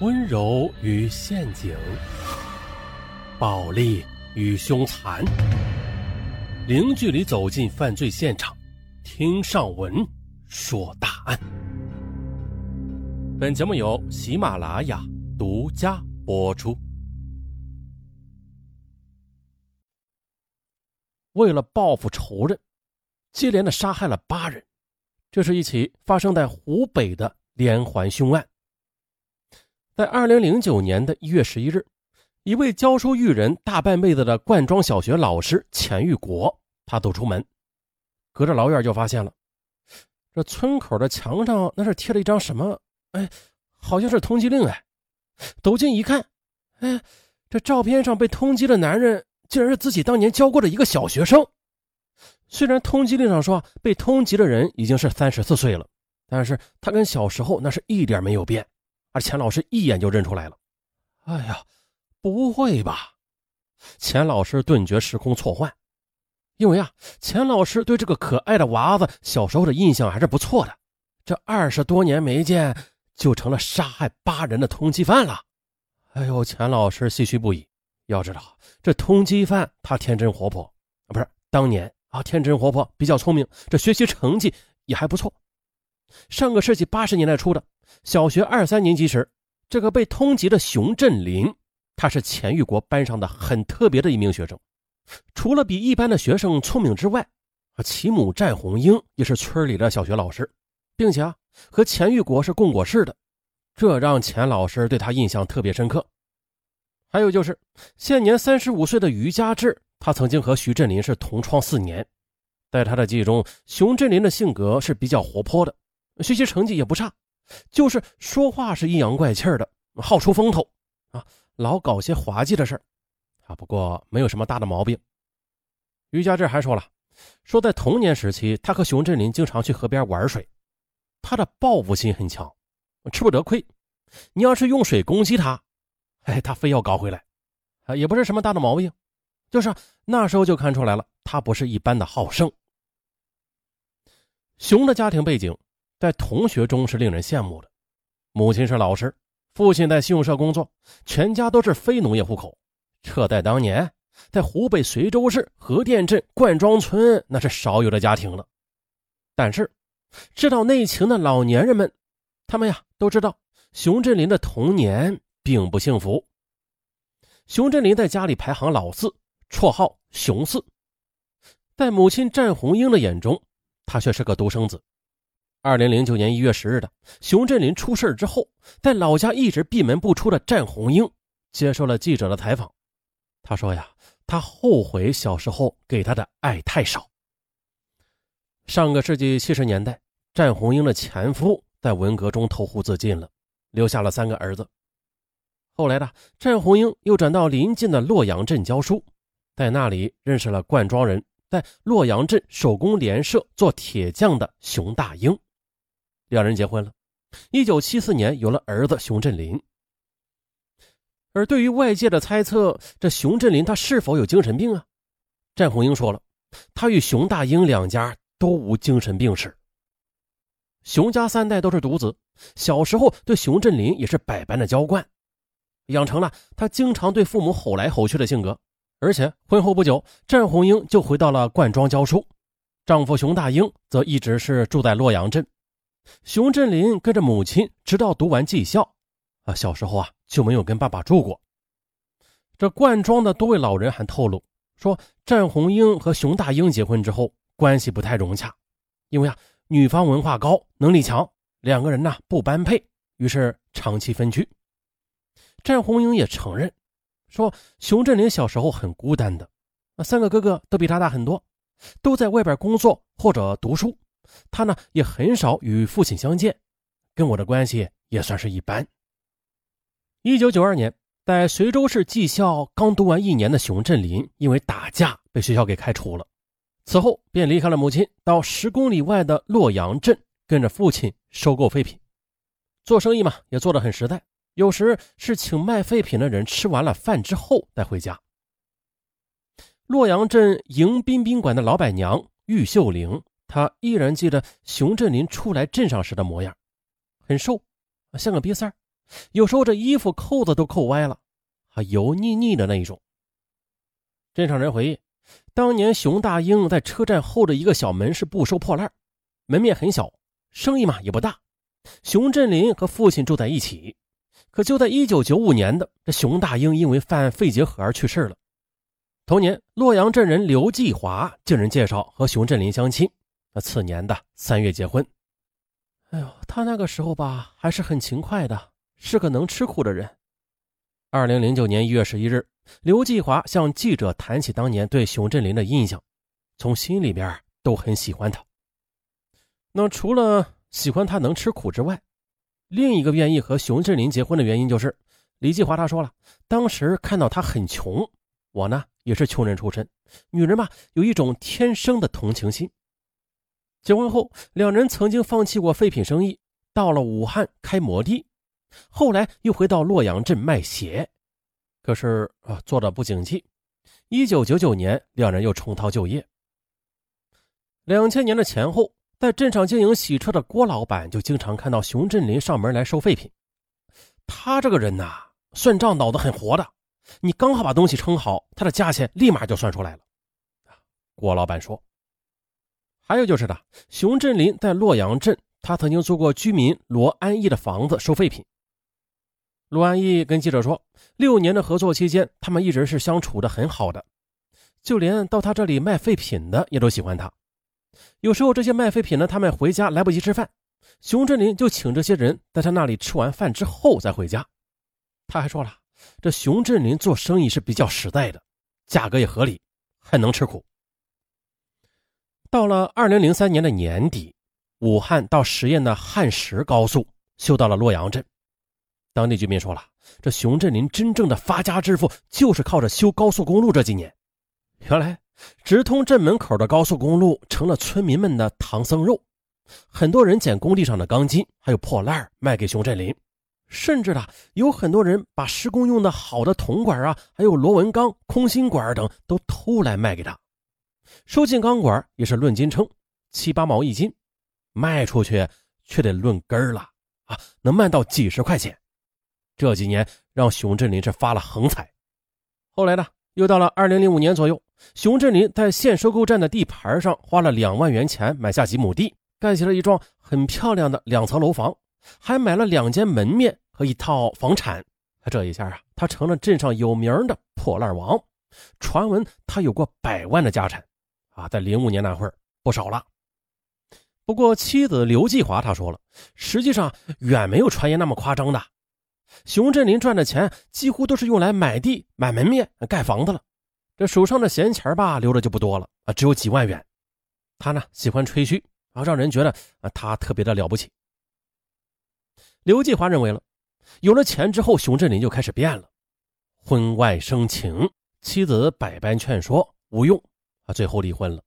温柔与陷阱，暴力与凶残，零距离走进犯罪现场，听上文说大案。本节目由喜马拉雅独家播出。为了报复仇人，接连的杀害了八人，这是一起发生在湖北的连环凶案。在二零零九年的一月十一日，一位教书育人大半辈子的灌庄小学老师钱玉国，他走出门，隔着老远就发现了，这村口的墙上那是贴了一张什么？哎，好像是通缉令哎！走近一看，哎，这照片上被通缉的男人竟然是自己当年教过的一个小学生。虽然通缉令上说被通缉的人已经是三十四岁了，但是他跟小时候那是一点没有变。而钱老师一眼就认出来了，哎呀，不会吧！钱老师顿觉时空错换，因为啊，钱老师对这个可爱的娃子小时候的印象还是不错的。这二十多年没见，就成了杀害八人的通缉犯了。哎呦，钱老师唏嘘不已。要知道，这通缉犯他天真活泼啊，不是当年啊，天真活泼，比较聪明，这学习成绩也还不错。上个世纪八十年代初的。小学二三年级时，这个被通缉的熊振林，他是钱玉国班上的很特别的一名学生。除了比一般的学生聪明之外，其母战红英也是村里的小学老师，并且啊和钱玉国是共过事的，这让钱老师对他印象特别深刻。还有就是，现年三十五岁的于家志，他曾经和徐振林是同窗四年，在他的记忆中，熊振林的性格是比较活泼的，学习成绩也不差。就是说话是阴阳怪气的，好出风头啊，老搞些滑稽的事啊。不过没有什么大的毛病。于家志还说了，说在童年时期，他和熊振林经常去河边玩水，他的报复心很强，吃不得亏。你要是用水攻击他，哎，他非要搞回来，啊，也不是什么大的毛病，就是那时候就看出来了，他不是一般的好胜。熊的家庭背景。在同学中是令人羡慕的，母亲是老师，父亲在信用社工作，全家都是非农业户口。这在当年，在湖北随州市河店镇灌庄村，那是少有的家庭了。但是，知道内情的老年人们，他们呀都知道，熊振林的童年并不幸福。熊振林在家里排行老四，绰号“熊四”。在母亲战红英的眼中，他却是个独生子。二零零九年一月十日的熊振林出事之后，在老家一直闭门不出的战红英接受了记者的采访。他说：“呀，他后悔小时候给他的爱太少。”上个世纪七十年代，战红英的前夫在文革中投湖自尽了，留下了三个儿子。后来的战红英又转到临近的洛阳镇教书，在那里认识了灌庄人，在洛阳镇手工联社做铁匠的熊大英。两人结婚了，一九七四年有了儿子熊振林。而对于外界的猜测，这熊振林他是否有精神病啊？战红英说了，他与熊大英两家都无精神病史。熊家三代都是独子，小时候对熊振林也是百般的娇惯，养成了他经常对父母吼来吼去的性格。而且婚后不久，战红英就回到了灌庄教书，丈夫熊大英则一直是住在洛阳镇。熊振林跟着母亲直到读完技校，啊，小时候啊就没有跟爸爸住过。这灌庄的多位老人还透露说，战红英和熊大英结婚之后关系不太融洽，因为啊女方文化高，能力强，两个人呢不般配，于是长期分居。战红英也承认，说熊振林小时候很孤单的，啊三个哥哥都比他大很多，都在外边工作或者读书。他呢也很少与父亲相见，跟我的关系也算是一般。一九九二年，在随州市技校刚读完一年的熊振林，因为打架被学校给开除了。此后便离开了母亲，到十公里外的洛阳镇，跟着父亲收购废品。做生意嘛，也做得很实在，有时是请卖废品的人吃完了饭之后再回家。洛阳镇迎宾宾馆的老板娘玉秀玲。他依然记得熊振林初来镇上时的模样，很瘦，像个瘪三有时候这衣服扣子都扣歪了，还油腻腻的那一种。镇上人回忆，当年熊大英在车站后的一个小门市部收破烂，门面很小，生意嘛也不大。熊振林和父亲住在一起，可就在一九九五年的这熊大英因为犯肺结核而去世了。同年，洛阳镇人刘继华经人介绍和熊振林相亲，那次年的三月结婚。哎呦，他那个时候吧还是很勤快的，是个能吃苦的人。二零零九年一月十一日，刘继华向记者谈起当年对熊振林的印象，从心里边都很喜欢他。那除了喜欢他能吃苦之外，另一个愿意和熊振林结婚的原因就是，李继华他说了，当时看到他很穷，我呢也是穷人出身，女人嘛有一种天生的同情心。结婚后，两人曾经放弃过废品生意，到了武汉开摩的。后来又回到洛阳镇卖鞋，可是啊，做的不景气。一九九九年，两人又重操旧业。两千年的前后，在镇上经营洗车的郭老板就经常看到熊振林上门来收废品。他这个人呐，算账脑子很活的。你刚好把东西称好，他的价钱立马就算出来了。郭老板说。还有就是的，熊振林在洛阳镇，他曾经租过居民罗安义的房子收废品。陆安义跟记者说，六年的合作期间，他们一直是相处的很好的，就连到他这里卖废品的也都喜欢他。有时候这些卖废品的他们回家来不及吃饭，熊振林就请这些人在他那里吃完饭之后再回家。他还说了，这熊振林做生意是比较实在的，价格也合理，还能吃苦。到了二零零三年的年底，武汉到十堰的汉石高速修到了洛阳镇。当地居民说了：“这熊振林真正的发家致富，就是靠着修高速公路。这几年，原来直通镇门口的高速公路成了村民们的唐僧肉。很多人捡工地上的钢筋，还有破烂卖给熊振林，甚至呢，有很多人把施工用的好的铜管啊，还有螺纹钢、空心管等都偷来卖给他。收进钢管也是论斤称，七八毛一斤，卖出去却得论根了啊，能卖到几十块钱。”这几年让熊振林是发了横财，后来呢，又到了二零零五年左右，熊振林在县收购站的地盘上花了两万元钱买下几亩地，盖起了一幢很漂亮的两层楼房，还买了两间门面和一套房产。这一下啊，他成了镇上有名的破烂王。传闻他有过百万的家产，啊，在零五年那会儿不少了。不过妻子刘继华他说了，实际上远没有传言那么夸张的。熊振林赚的钱几乎都是用来买地、买门面、盖房子了，这手上的闲钱吧，留着就不多了啊，只有几万元。他呢喜欢吹嘘啊，让人觉得啊他特别的了不起。刘继华认为了，有了钱之后，熊振林就开始变了，婚外生情，妻子百般劝说无用啊，最后离婚了，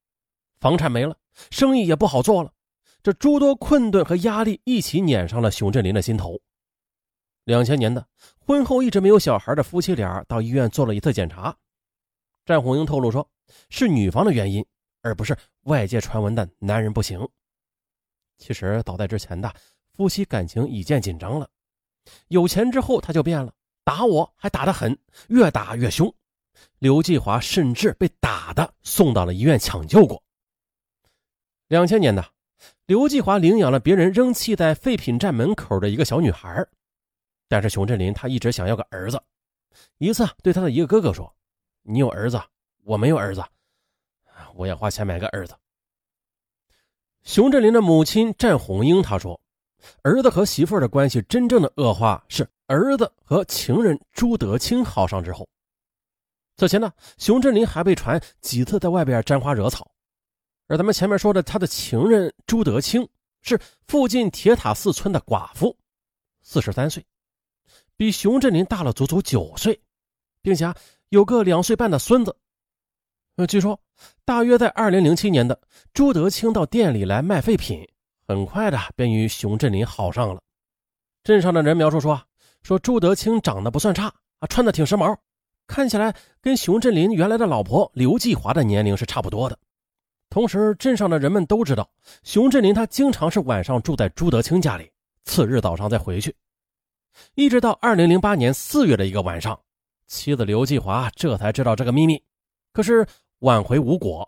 房产没了，生意也不好做了，这诸多困顿和压力一起碾上了熊振林的心头。两千年的婚后一直没有小孩的夫妻俩到医院做了一次检查，战红英透露说，是女方的原因，而不是外界传闻的男人不行。其实早在之前的夫妻感情已见紧张了，有钱之后他就变了，打我还打得狠，越打越凶。刘继华甚至被打的送到了医院抢救过。两千年的刘继华领养了别人扔弃在废品站门口的一个小女孩。但是熊振林他一直想要个儿子，一次对他的一个哥哥说：“你有儿子，我没有儿子，我要花钱买个儿子。”熊振林的母亲战红英他说：“儿子和媳妇的关系真正的恶化是儿子和情人朱德清好上之后。此前呢，熊振林还被传几次在外边沾花惹草，而咱们前面说的他的情人朱德清是附近铁塔寺村的寡妇，四十三岁。”比熊振林大了足足九岁，并且有个两岁半的孙子。呃，据说大约在二零零七年的朱德清到店里来卖废品，很快的便与熊振林好上了。镇上的人描述说，说朱德清长得不算差啊，穿的挺时髦，看起来跟熊振林原来的老婆刘继华的年龄是差不多的。同时，镇上的人们都知道，熊振林他经常是晚上住在朱德清家里，次日早上再回去。一直到二零零八年四月的一个晚上，妻子刘继华这才知道这个秘密，可是挽回无果，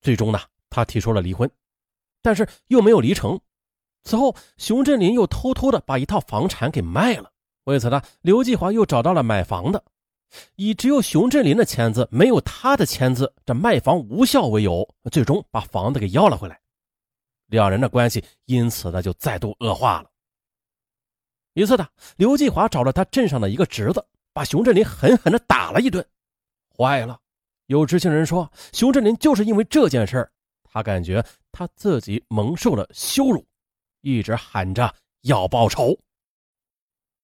最终呢，他提出了离婚，但是又没有离成。此后，熊振林又偷偷的把一套房产给卖了。为此呢，刘继华又找到了买房的，以只有熊振林的签字，没有他的签字，这卖房无效为由，最终把房子给要了回来。两人的关系因此呢就再度恶化了。一次呢，刘继华找了他镇上的一个侄子，把熊振林狠狠的打了一顿。坏了，有知情人说，熊振林就是因为这件事他感觉他自己蒙受了羞辱。一直喊着要报仇。